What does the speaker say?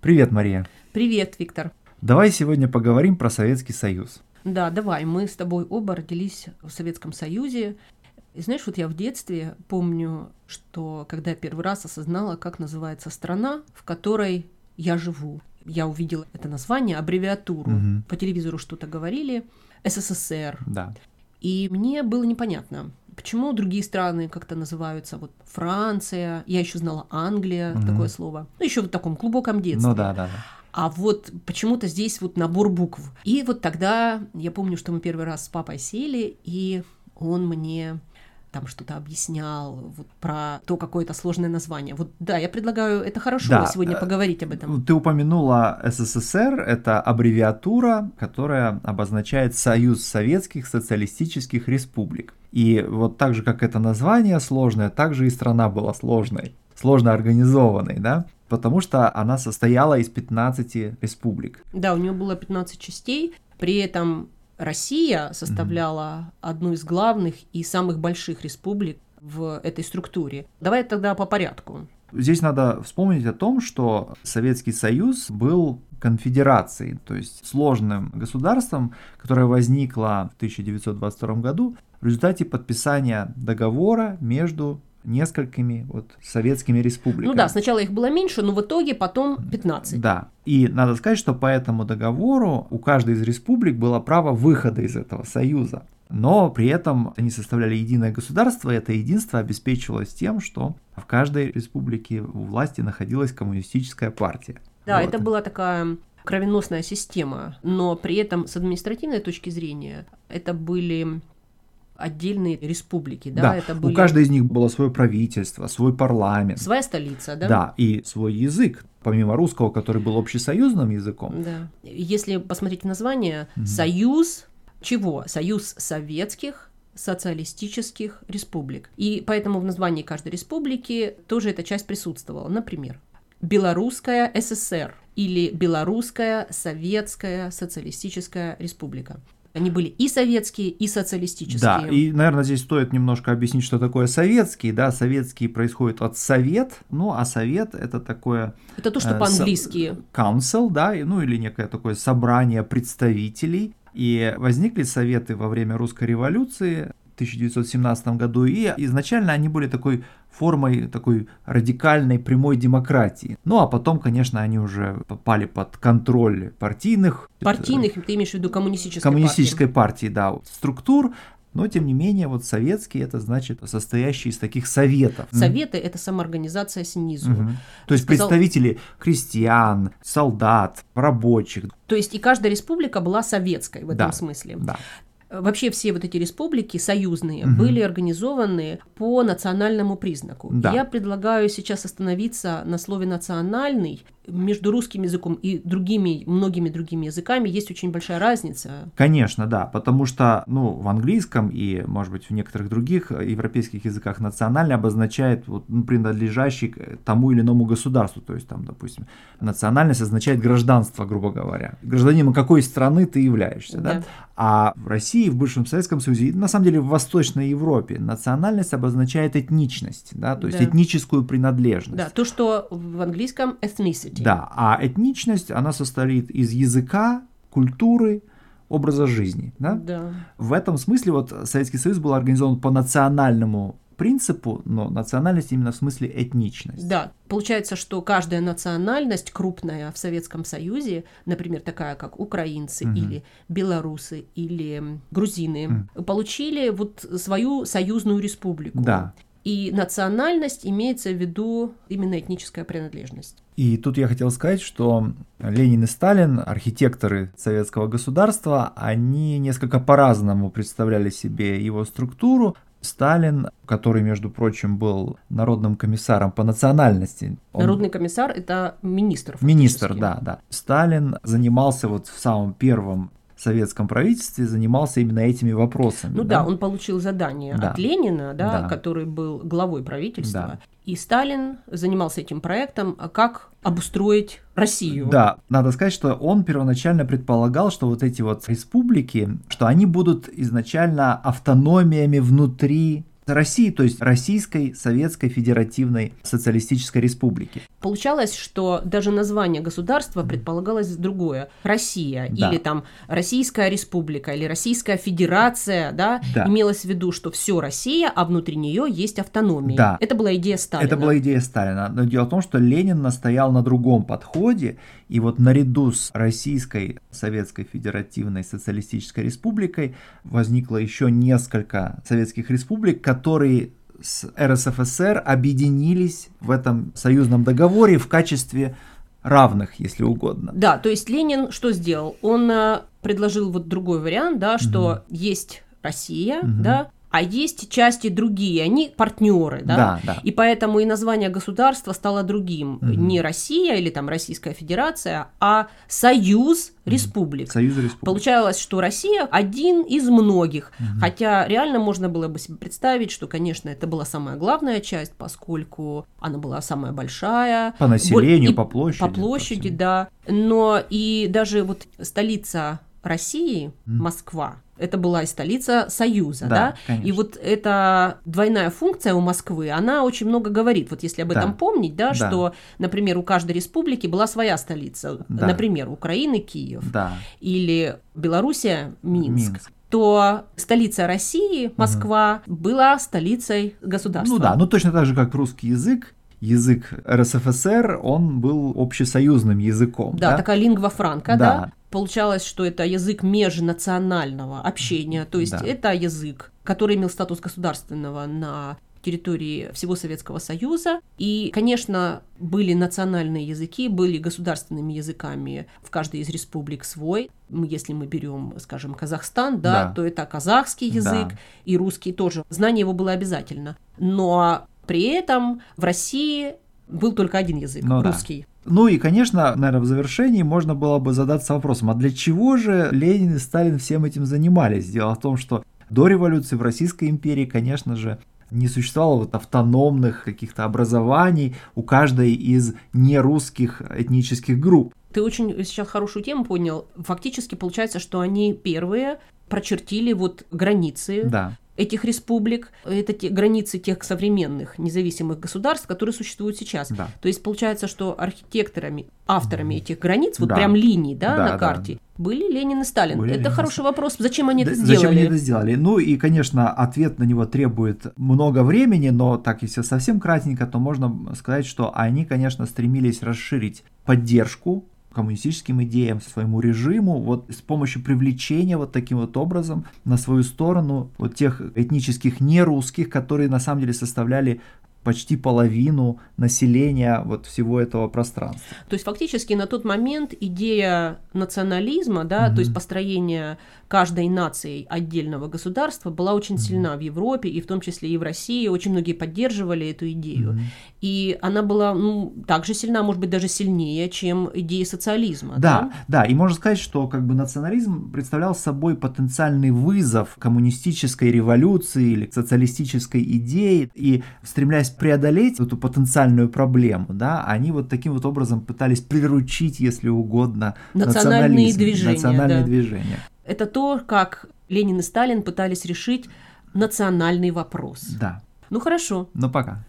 Привет, Мария. Привет, Виктор. Давай сегодня поговорим про Советский Союз. Да, давай. Мы с тобой оба родились в Советском Союзе. И знаешь, вот я в детстве помню, что когда я первый раз осознала, как называется страна, в которой я живу. Я увидела это название, аббревиатуру. Мгм. По телевизору что-то говорили. СССР. Да. И мне было непонятно, почему другие страны как-то называются вот Франция, я еще знала Англия, Мгм. такое слово. Ну, еще в таком глубоком детстве. Ну да, да, да. А вот почему-то здесь вот набор букв. И вот тогда я помню, что мы первый раз с папой сели, и он мне там что-то объяснял вот про то какое-то сложное название. Вот да, я предлагаю, это хорошо Да, сегодня э, поговорить об этом. Ты упомянула СССР, это аббревиатура, которая обозначает Союз Советских Социалистических Республик. И вот так же, как это название сложное, так же и страна была сложной, сложно организованной, да? Потому что она состояла из 15 республик. Да, у нее было 15 частей, при этом Россия составляла одну из главных и самых больших республик в этой структуре. Давай тогда по порядку. Здесь надо вспомнить о том, что Советский Союз был конфедерацией, то есть сложным государством, которое возникло в 1922 году в результате подписания договора между несколькими вот советскими республиками. Ну да, сначала их было меньше, но в итоге потом 15. Да. И надо сказать, что по этому договору у каждой из республик было право выхода из этого союза. Но при этом они составляли единое государство, и это единство обеспечивалось тем, что в каждой республике у власти находилась коммунистическая партия. Да, Вот. это была такая кровеносная система, но при этом с административной точки зрения это были отдельные республики, да, Да, это у были каждой из них было свое правительство, свой парламент. своя столица, да? Да, и свой язык, помимо русского, который был общесоюзным языком. Да. Если посмотреть название, Мгм. Союз чего? Союз советских социалистических республик. И поэтому в названии каждой республики тоже эта часть присутствовала. Например, Белорусская ССР или Белорусская Советская Социалистическая Республика. Они были и советские, и социалистические. Да, и, наверное, здесь стоит немножко объяснить, что такое советский. Да, советский происходит от совет, ну, а совет это такое Это то, что э, по-английски. council, да, и- ну или некое такое собрание представителей. И возникли советы во время русской революции в 1917 году, и изначально они были такой формой такой радикальной прямой демократии. Ну а потом, конечно, они уже попали под контроль партийных Партийных, ты имеешь в виду коммунистической коммунистической партии, да, вот, структур, но тем не менее вот советский это значит состоящий из таких советов. партии. Советы – это самоорганизация снизу. Мгм. То есть Сказал- представители крестьян, солдат, рабочих, То есть и каждая республика была советской в этом Да. смысле. да. Вообще все вот эти республики союзные Мгм. были организованы по национальному признаку. Да. Я предлагаю сейчас остановиться на слове «национальный». Между русским языком и другими, многими другими языками есть очень большая разница. Конечно, да, потому что, ну, в английском и, может быть, в некоторых других европейских языках национальный обозначает вот, ну, принадлежащий к тому или иному государству, то есть там, допустим, национальность означает гражданство, грубо говоря, гражданином какой страны ты являешься, да? Да. А в России, в бывшем Советском Союзе, на самом деле в Восточной Европе национальность обозначает этничность, да, то есть Да. этническую принадлежность. Да, то, что в английском ethnicity. Да, а этничность, она состоит из языка, культуры, образа жизни, да? Да. В этом смысле вот Советский Союз был организован по национальному принципу, но национальность именно в смысле этничность. Да, получается, что каждая национальность крупная в Советском Союзе, например, такая как украинцы Мгм. или белорусы или грузины, получили вот свою союзную республику. Да. И национальность имеется в виду именно этническая принадлежность. И тут я хотел сказать, что Ленин и Сталин, архитекторы советского государства, они несколько по-разному представляли себе его структуру. Сталин, который, между прочим, был народным комиссаром по национальности. он- Народный комиссар это министр. Министр, фактически. да, да. Сталин занимался вот в самом первом советском правительстве, занимался именно этими вопросами. Ну да, он получил задание Да. от Ленина, да, Да. который был главой правительства. Да. И Сталин занимался этим проектом, а как обустроить Россию. Да, надо сказать, что он первоначально предполагал, что вот эти вот республики, что они будут изначально автономиями внутри России, то есть Российской Советской Федеративной Социалистической Республики. Получалось, что даже название государства предполагалось другое. Россия Да. или там Российская Республика или Российская Федерация, да, Да. имелось в виду, что все Россия, а внутри нее есть автономия. Да. Это была идея Сталина. Это была идея Сталина. Но дело в том, что Ленин настоял на другом подходе, и вот наряду с Российской Советской Федеративной Социалистической Республикой возникло еще несколько советских республик, которые с РСФСР объединились в этом союзном договоре в качестве равных, если угодно. Да, то есть Ленин что сделал? Он э, предложил вот другой вариант, да, что есть Россия, Мгм. да, а есть части другие, они партнеры, да? Да, да. И поэтому и название государства стало другим. Мгм. Не Россия или там Российская Федерация, а Союз Республик. Союз республик. Получалось, что Россия один из многих. Мгм. Хотя реально можно было бы себе представить, что, конечно, это была самая главная часть, поскольку она была самая большая. По населению, И по площади. По по площади, всему. да. Но и даже вот столица России, Мгм. Москва, это была и столица Союза, Да, да? конечно. И вот эта двойная функция у Москвы, она очень много говорит. Вот если об Да. этом помнить, да, Да. что, например, у каждой республики была своя столица. Да. Например, Украины Киев Да. или Белоруссия Минск. Минск. то столица России, Москва, была столицей государства. Ну да, ну точно так же, как русский язык. Язык РСФСР, он был общесоюзным языком. Да, такая лингва франка, да. Да. Получалось, что это язык межнационального общения, то есть Да. это язык, который имел статус государственного на территории всего Советского Союза. И, конечно, были национальные языки, были государственными языками в каждой из республик свой. М, Если мы берем, скажем, Казахстан, да, Да. то это казахский язык Да. и русский тоже. Знание его было обязательно. Но при этом в России был только один язык, Ну да. Ну и, конечно, наверное, в завершении можно было бы задаться вопросом, а для чего же Ленин и Сталин всем этим занимались? Дело в том, что до революции в Российской империи, конечно же, не существовало вот автономных каких-то образований у каждой из нерусских этнических групп. Ты очень сейчас хорошую тему понял. Фактически получается, что они первые прочертили вот границы Да, этих республик. Это те границы тех современных независимых государств, которые существуют сейчас. да. То есть получается, что архитекторами, авторами этих границ, вот Да. прям линий, да, Да, на да. карте, были Ленин и Сталин. Были это Ленин хороший вопрос. Зачем они Да, это Зачем они сделали? это сделали? Ну и, конечно, ответ на него требует много времени, но так если совсем кратенько, то можно сказать, что они, конечно, стремились расширить поддержку коммунистическим идеям, своему режиму, вот с помощью привлечения вот таким вот образом на свою сторону вот тех этнических нерусских, которые на самом деле составляли почти половину населения вот всего этого пространства. То есть фактически на тот момент идея национализма, да, то есть построение каждой нацией отдельного государства была очень сильна в Европе и в том числе и в России. Очень многие поддерживали эту идею. Мгм. И она была ну, также сильна, может быть, даже сильнее, чем идея социализма. Да, да, и можно сказать, что как бы национализм представлял собой потенциальный вызов коммунистической революции или социалистической идеи, и стремляясь преодолеть эту потенциальную проблему, да, они вот таким вот образом пытались приручить, если угодно, Национальные движения, национальные да. движения. Это то, как Ленин и Сталин пытались решить национальный вопрос. Да, Ну хорошо, ну пока.